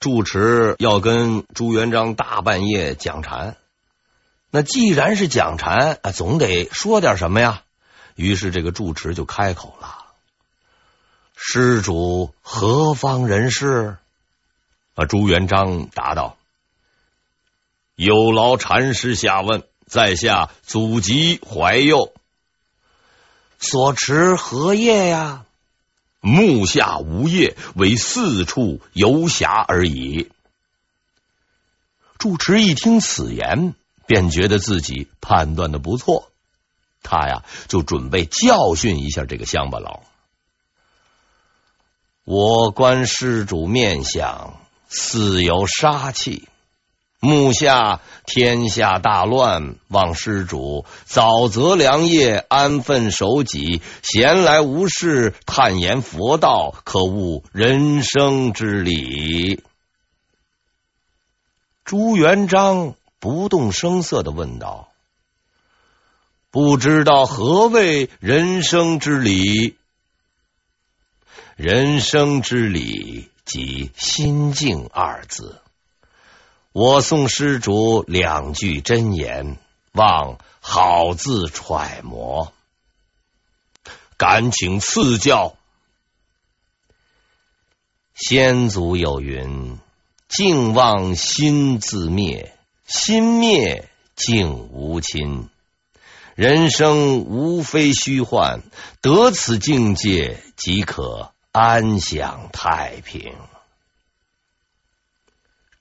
住持要跟朱元璋大半夜讲禅，那既然是讲禅啊，总得说点什么呀。于是这个住持就开口了：“施主何方人士？”啊，朱元璋答道：“有劳禅师下问，在下祖籍怀右，所持何业呀？目下无业，为四处游侠而已。”住持一听此言，便觉得自己判断的不错。他呀，就准备教训一下这个乡巴佬。我观施主面相，似有杀气。目下天下大乱，望施主早择良业，安分守己，闲来无事探研佛道，可悟人生之理。朱元璋不动声色的问道。不知道何谓人生之理？人生之理即心境二字。我送施主两句真言，望好自揣摩。敢请赐教。先祖有云：“境旺心自灭，心灭静无亲。”人生无非虚幻，得此境界即可安享太平。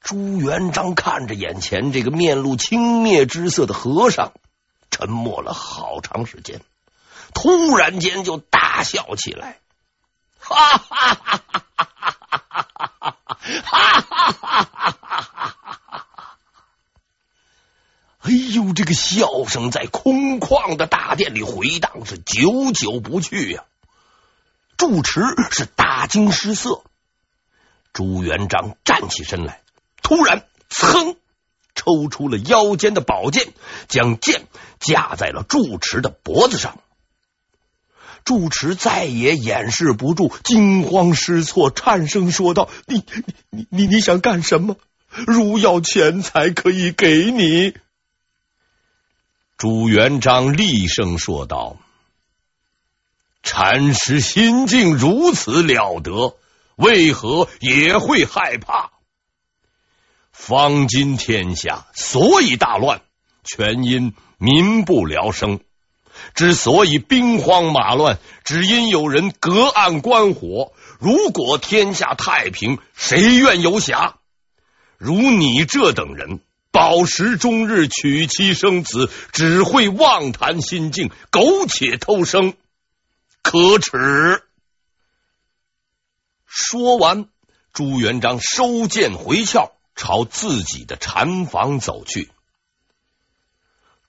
朱元璋看着眼前这个面露轻蔑之色的和尚，沉默了好长时间，突然间就大笑起来，哈哈哈哈哈哈哈哈哈哈哈哈！哎呦，这个笑声在空旷的大殿里回荡，是久久不去呀、住持是大惊失色。朱元璋站起身来，突然噌抽出了腰间的宝剑，将剑架在了住持的脖子上。住持再也掩饰不住，惊慌失措，颤声说道：“你你你你想干什么？如要钱财，可以给你。”朱元璋厉声说道：“禅师心境如此了得，为何也会害怕？方今天下所以大乱，全因民不聊生。之所以兵荒马乱，只因有人隔岸观火。如果天下太平，谁愿游侠？如你这等人。”饱食终日，娶妻生子，只会妄谈心境，苟且偷生，可耻！说完，朱元璋收剑回鞘，朝自己的禅房走去。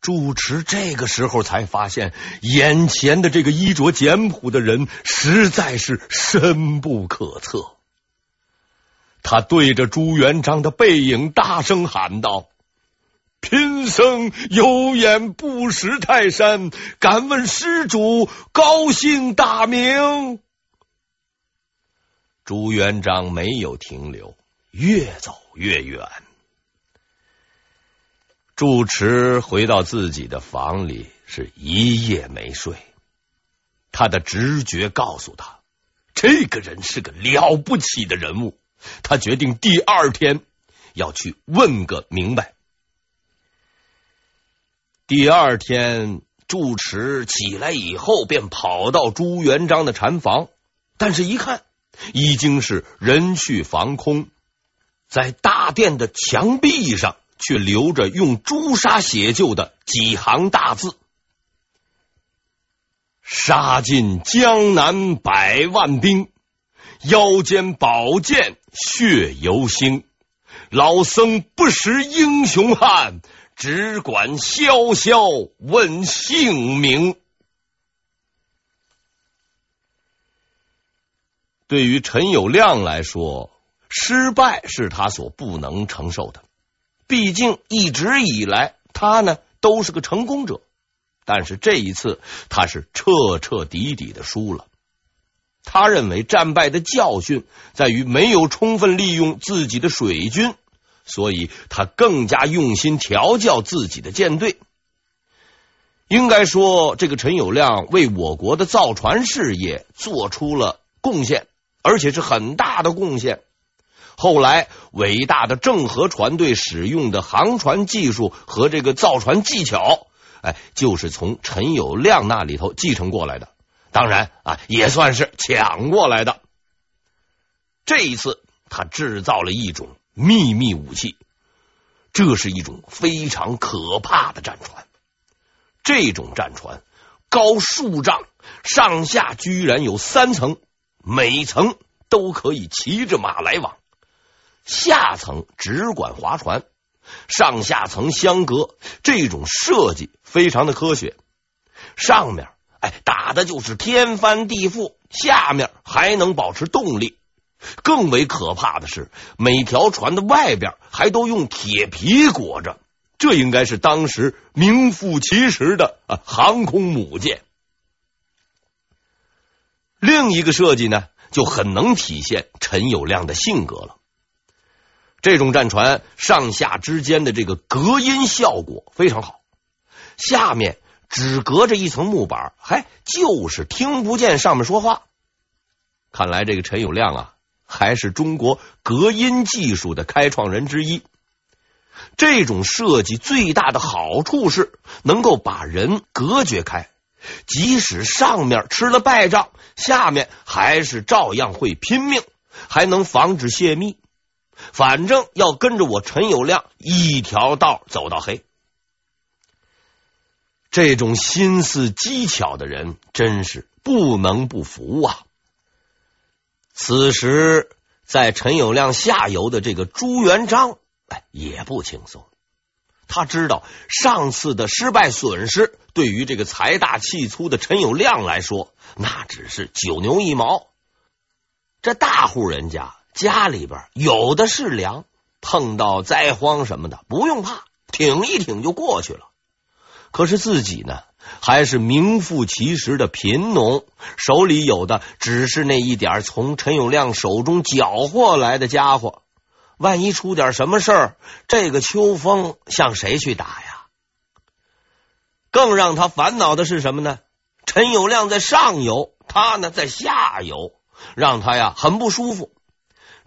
住持这个时候才发现，眼前的这个衣着简朴的人实在是深不可测。他对着朱元璋的背影大声喊道。贫僧有眼不识泰山，敢问施主高姓大名？朱元璋没有停留，越走越远。住持回到自己的房里，是一夜没睡。他的直觉告诉他，这个人是个了不起的人物。他决定第二天要去问个明白。第二天，住持起来以后，便跑到朱元璋的禅房，但是，一看已经是人去房空，在大殿的墙壁上却留着用朱砂写就的几行大字：“杀尽江南百万兵，腰间宝剑血犹腥，老僧不识英雄汉。”只管萧萧问姓名。对于陈友谅来说，失败是他所不能承受的。毕竟一直以来，他呢都是个成功者。但是这一次，他是彻彻底底的输了。他认为战败的教训在于没有充分利用自己的水军，所以他更加用心调教自己的舰队。应该说，这个陈友谅为我国的造船事业做出了贡献，而且是很大的贡献。后来，伟大的郑和船队使用的航船技术和这个造船技巧，哎，就是从陈友谅那里头继承过来的。当然啊，也算是抢过来的。这一次，他制造了一种秘密武器，这是一种非常可怕的战船。这种战船高数丈，上下居然有三层，每层都可以骑着马来往。下层只管划船，上下层相隔，这种设计非常的科学。上面。哎，打的就是天翻地覆，下面还能保持动力。更为可怕的是，每条船的外边还都用铁皮裹着，这应该是当时名副其实的啊航空母舰。另一个设计呢，就很能体现陈友谅的性格了。这种战船上下之间的这个隔音效果非常好，下面。只隔着一层木板，还就是听不见上面说话。看来这个陈友谅啊，还是中国隔音技术的开创人之一。这种设计最大的好处是能够把人隔绝开，即使上面吃了败仗，下面还是照样会拼命，还能防止泄密。反正要跟着我陈友谅一条道走到黑。这种心思机巧的人，真是不能不服啊！此时，在陈友谅下游的这个朱元璋，哎，也不轻松。他知道上次的失败损失，对于这个财大气粗的陈友谅来说，那只是九牛一毛。这大户人家家里边有的是粮，碰到灾荒什么的，不用怕，挺一挺就过去了。可是自己呢，还是名副其实的贫农，手里有的只是那一点从陈友谅手中缴获来的家伙。万一出点什么事儿，这个秋风向谁去打呀？更让他烦恼的是什么呢？陈友谅在上游，他呢在下游，让他呀很不舒服。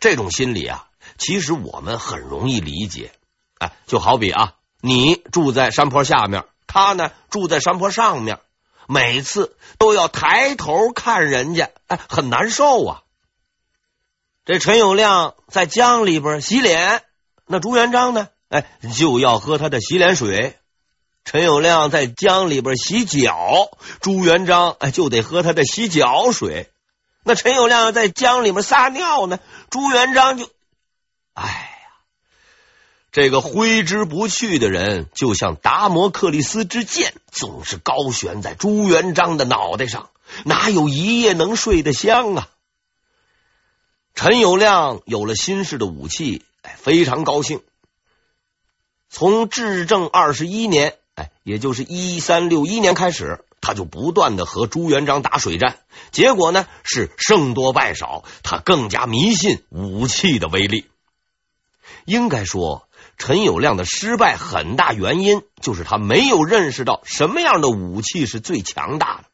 这种心理啊，其实我们很容易理解。哎，就好比啊，你住在山坡下面。他呢住在山坡上面，每次都要抬头看人家，哎，很难受啊。这陈友谅在江里边洗脸，那朱元璋呢，哎，就要喝他的洗脸水。陈友谅在江里边洗脚，朱元璋哎就得喝他的洗脚水。那陈友谅在江里面撒尿呢，朱元璋就，哎呀。这个挥之不去的人，就像达摩克里斯之剑，总是高悬在朱元璋的脑袋上，哪有一夜能睡得香啊？陈友谅有了新式的武器，哎，非常高兴。从至正二十一年，哎，也就是一三六一年开始，他就不断的和朱元璋打水战，结果呢是胜多败少，他更加迷信武器的威力。应该说。陈友谅的失败很大原因就是他没有认识到什么样的武器是最强大的。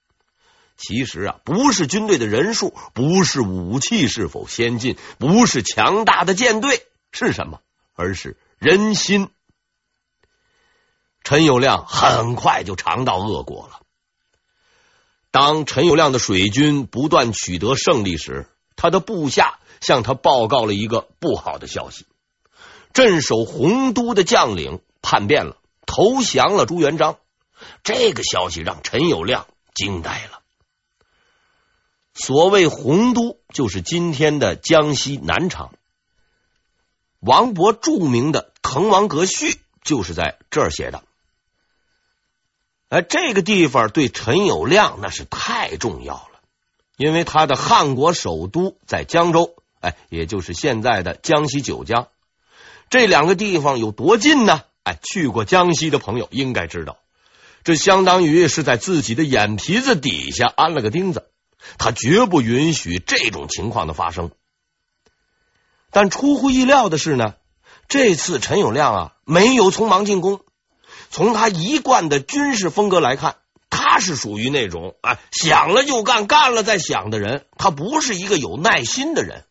其实啊，不是军队的人数，不是武器是否先进，不是强大的舰队，是什么？而是人心。陈友谅很快就尝到恶果了。当陈友谅的水军不断取得胜利时，他的部下向他报告了一个不好的消息。镇守洪都的将领叛变了，投降了朱元璋。这个消息让陈友谅惊呆了。所谓洪都，就是今天的江西南昌。王勃著名的《滕王阁序》就是在这儿写的。哎，这个地方对陈友谅那是太重要了，因为他的汉国首都在江州，哎，也就是现在的江西九江。这两个地方有多近呢？哎，去过江西的朋友应该知道，这相当于是在自己的眼皮子底下安了个钉子。他绝不允许这种情况的发生。但出乎意料的是呢，这次陈友谅啊没有匆忙进攻。从他一贯的军事风格来看，他是属于那种啊想了就干，干了再想的人。他不是一个有耐心的人。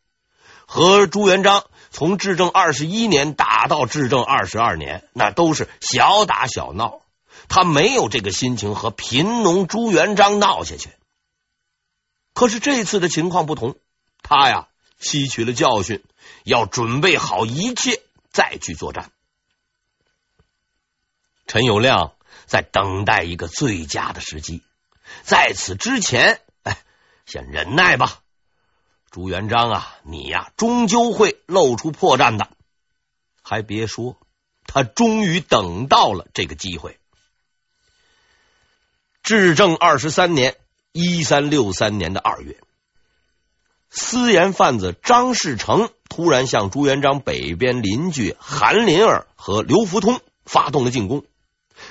和朱元璋从至正二十一年打到至正二十二年，那都是小打小闹。他没有这个心情和贫农朱元璋闹下去。可是这次的情况不同，他呀吸取了教训，要准备好一切再去作战。陈友谅在等待一个最佳的时机，在此之前，哎，先忍耐吧。朱元璋啊，你呀，终究会露出破绽的。还别说，他终于等到了这个机会。至正二十三年（一三六三年的二月），私盐贩子张士诚突然向朱元璋北边邻居韩林儿和刘福通发动了进攻。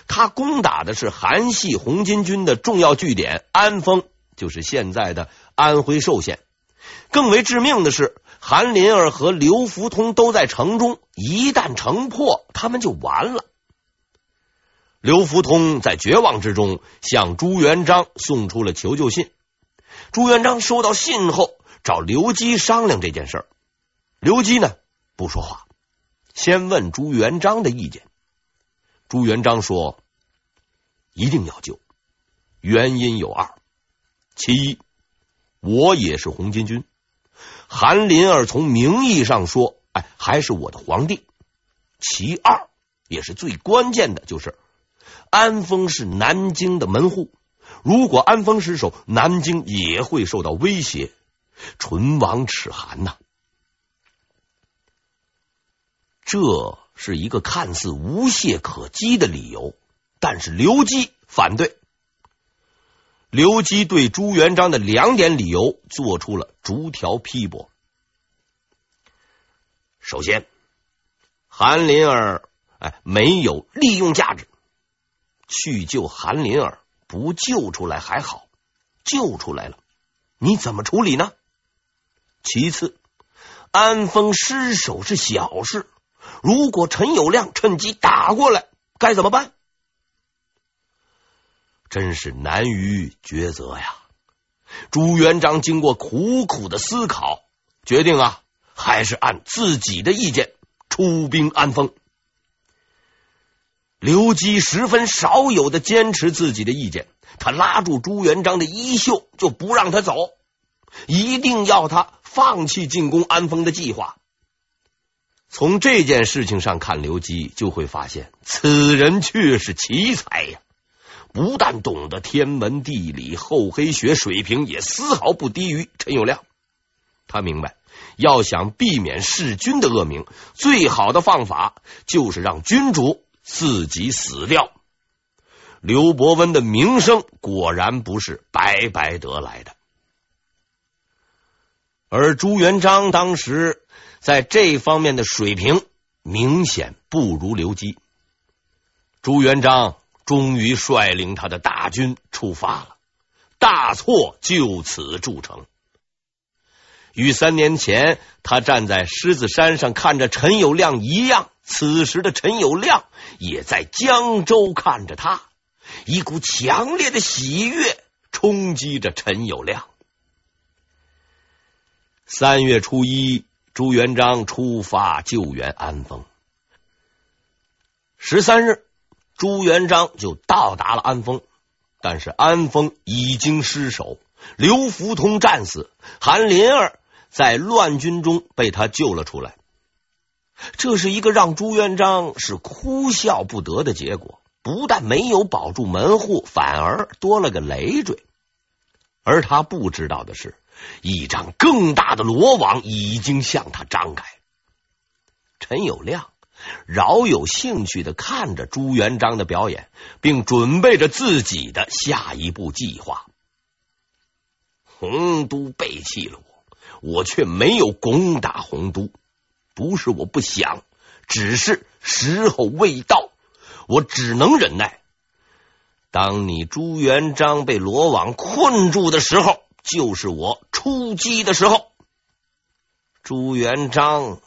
他攻打的是韩系红巾军的重要据点安丰，就是现在的安徽寿县。更为致命的是，韩林儿和刘福通都在城中，一旦城破，他们就完了。刘福通在绝望之中向朱元璋送出了求救信。朱元璋收到信后，找刘基商量这件事儿。刘基呢，不说话，先问朱元璋的意见。朱元璋说：“一定要救，原因有二。其一，我也是红巾军，韩林儿从名义上说，哎，还是我的皇帝。其二，也是最关键的，就是安丰是南京的门户，如果安丰失守，南京也会受到威胁，唇亡齿寒呐。这。”是一个看似无懈可击的理由，但是刘基反对。刘基对朱元璋的两点理由做出了逐条批驳。首先，韩林儿哎没有利用价值，去救韩林儿不救出来还好，救出来了你怎么处理呢？其次，安丰失守是小事。如果陈友谅趁机打过来，该怎么办？真是难于抉择呀！朱元璋经过苦苦的思考，决定啊，还是按自己的意见出兵安丰。刘基十分少有的坚持自己的意见，他拉住朱元璋的衣袖，就不让他走，一定要他放弃进攻安丰的计划。从这件事情上看，刘基就会发现此人却是奇才呀！不但懂得天文地理、厚黑学，水平也丝毫不低于陈友谅。他明白，要想避免弑君的恶名，最好的方法就是让君主自己死掉。刘伯温的名声果然不是白白得来的，而朱元璋当时。在这方面的水平明显不如刘基。朱元璋终于率领他的大军出发了，大错就此铸成。与三年前他站在狮子山上看着陈友谅一样，此时的陈友谅也在江州看着他，一股强烈的喜悦冲击着陈友谅。三月初一。朱元璋出发救援安丰。十三日，朱元璋就到达了安丰，但是安丰已经失守，刘福通战死，韩林儿在乱军中被他救了出来。这是一个让朱元璋是哭笑不得的结果，不但没有保住门户，反而多了个累赘。而他不知道的是。一张更大的罗网已经向他张开。陈友谅饶有兴趣的看着朱元璋的表演，并准备着自己的下一步计划。洪都背弃了我，我却没有攻打洪都，不是我不想，只是时候未到，我只能忍耐。当你朱元璋被罗网困住的时候。就是我出击的时候。朱元璋，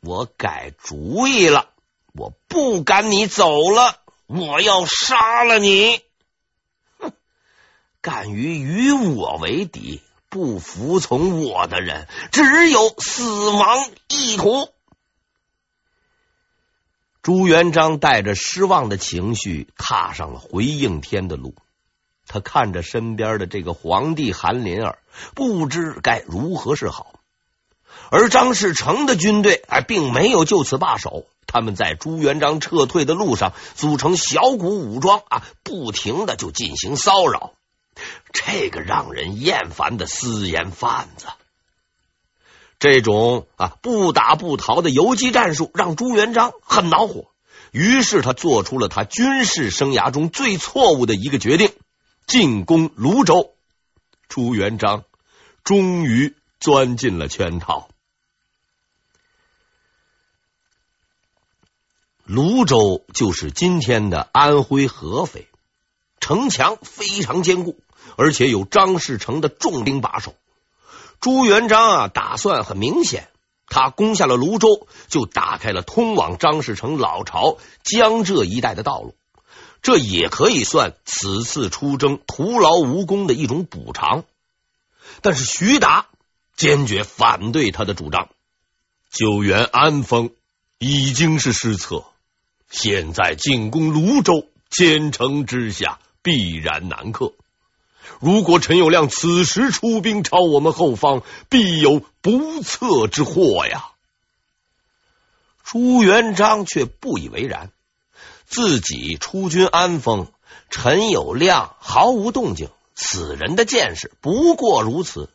我改主意了，我不赶你走了，我要杀了你！哼，敢于与我为敌，不服从我的人，只有死亡一途。朱元璋带着失望的情绪踏上了回应天的路。他看着身边的这个皇帝韩林儿，不知该如何是好。而张士诚的军队哎，并没有就此罢手，他们在朱元璋撤退的路上组成小股武装啊，不停的就进行骚扰。这个让人厌烦的私盐贩子。这种啊不打不逃的游击战术让朱元璋很恼火，于是他做出了他军事生涯中最错误的一个决定：进攻泸州。朱元璋终于钻进了圈套。泸州就是今天的安徽合肥，城墙非常坚固，而且有张士诚的重兵把守。朱元璋啊，打算很明显，他攻下了泸州，就打开了通往张士诚老巢江浙一带的道路。这也可以算此次出征徒劳无功的一种补偿。但是徐达坚决反对他的主张，救援安丰已经是失策，现在进攻泸州，千城之下必然难克。如果陈友谅此时出兵朝我们后方，必有不测之祸呀！朱元璋却不以为然，自己出军安丰，陈友谅毫无动静，此人的见识不过如此，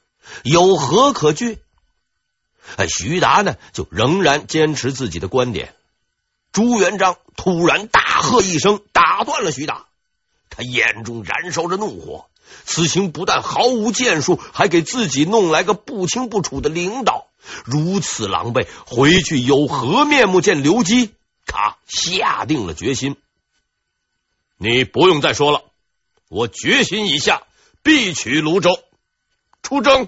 有何可惧？哎，徐达呢，就仍然坚持自己的观点。朱元璋突然大喝一声，打断了徐达，他眼中燃烧着怒火。此行不但毫无建树，还给自己弄来个不清不楚的领导，如此狼狈，回去有何面目见刘基？他下定了决心。你不用再说了，我决心已下，必取泸州，出征。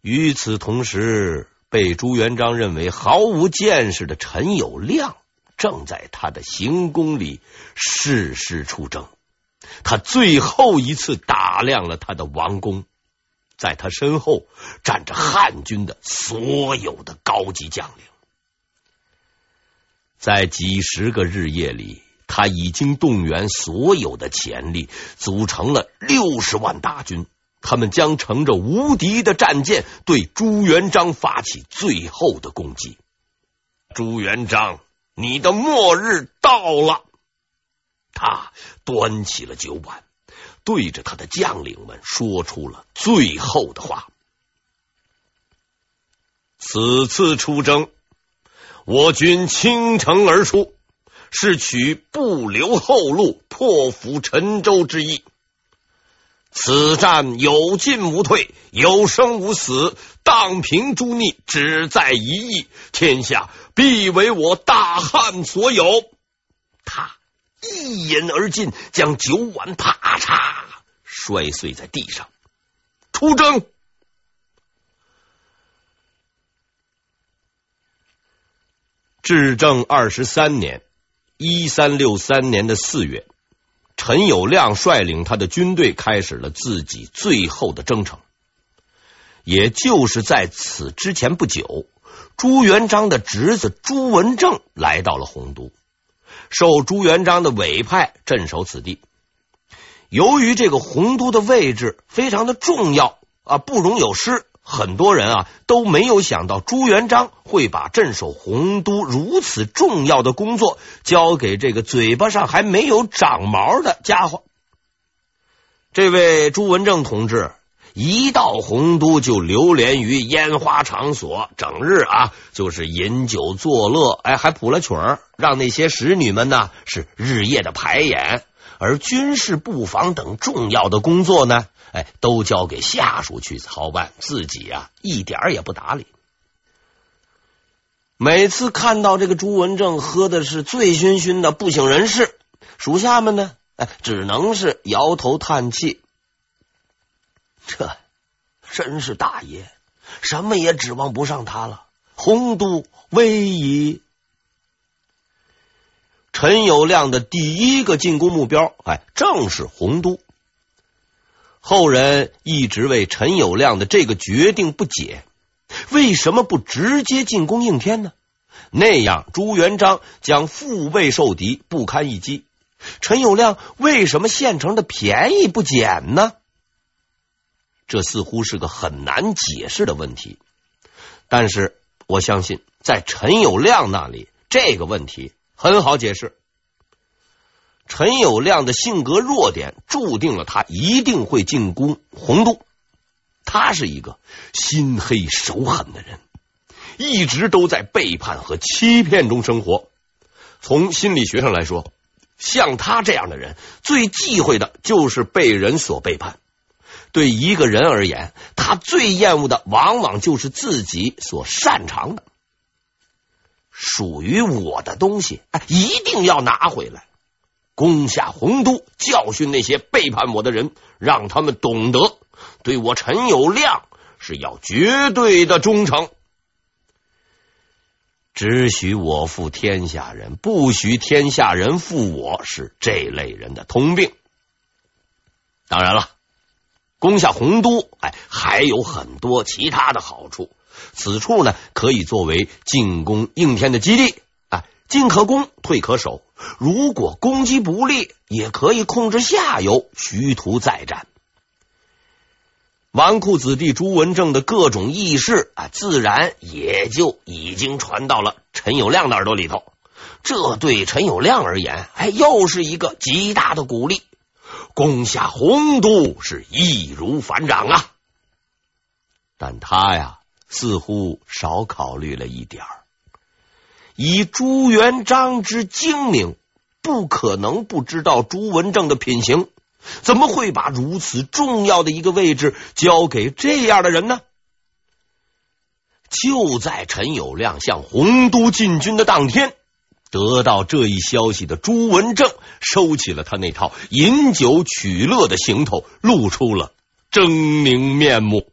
与此同时，被朱元璋认为毫无见识的陈友谅，正在他的行宫里誓师出征。他最后一次打量了他的王宫，在他身后站着汉军的所有的高级将领。在几十个日夜里，他已经动员所有的潜力，组成了六十万大军。他们将乘着无敌的战舰，对朱元璋发起最后的攻击。朱元璋，你的末日到了。他端起了酒碗，对着他的将领们说出了最后的话：“此次出征，我军倾城而出，是取不留后路、破釜沉舟之意。此战有进无退，有生无死，荡平诸逆，只在一役，天下必为我大汉所有。”他。一饮而尽，将酒碗啪嚓摔碎在地上。出征。至正二十三年（一三六三年的四月），陈友谅率领他的军队开始了自己最后的征程。也就是在此之前不久，朱元璋的侄子朱文正来到了洪都。受朱元璋的委派镇守此地。由于这个洪都的位置非常的重要啊，不容有失，很多人啊都没有想到朱元璋会把镇守洪都如此重要的工作交给这个嘴巴上还没有长毛的家伙。这位朱文正同志。一到洪都就流连于烟花场所，整日啊就是饮酒作乐，哎，还谱了曲儿，让那些使女们呢是日夜的排演，而军事布防等重要的工作呢，哎，都交给下属去操办，自己啊一点也不打理。每次看到这个朱文正喝的是醉醺醺的不省人事，属下们呢，哎，只能是摇头叹气。这真是大爷，什么也指望不上他了。洪都危矣！陈友谅的第一个进攻目标，哎，正是洪都。后人一直为陈友谅的这个决定不解，为什么不直接进攻应天呢？那样朱元璋将腹背受敌，不堪一击。陈友谅为什么现成的便宜不捡呢？这似乎是个很难解释的问题。但是我相信，在陈友谅那里，这个问题。很好解释，陈友谅的性格弱点注定了他一定会进攻洪都。他是一个心黑手狠的人，一直都在背叛和欺骗中生活。从心理学上来说，像他这样的人最忌讳的就是被人所背叛。对一个人而言，他最厌恶的往往就是自己所擅长的。属于我的东西，哎一定要拿回来，攻下洪都，教训那些背叛我的人，让他们懂得，对我陈友谅是要绝对的忠诚。只许我负天下人，不许天下人负我，是这类人的通病。当然了，攻下洪都，哎，还有很多其他的好处。此处呢，可以作为进攻应天的基地啊，进可攻，退可守。如果攻击不利，也可以控制下游，徐图再战。纨绔子弟朱文正的各种意识啊，自然也就已经传到了陈友谅的耳朵里头。这对陈友谅而言，哎，又是一个极大的鼓励。攻下洪都是易如反掌啊！但他呀。似乎少考虑了一点儿，以朱元璋之精明，不可能不知道朱文正的品行，怎么会把如此重要的一个位置交给这样的人呢？就在陈友谅向洪都进军的当天，得到这一消息的朱文正收起了他那套饮酒取乐的行头，露出了狰狞面目。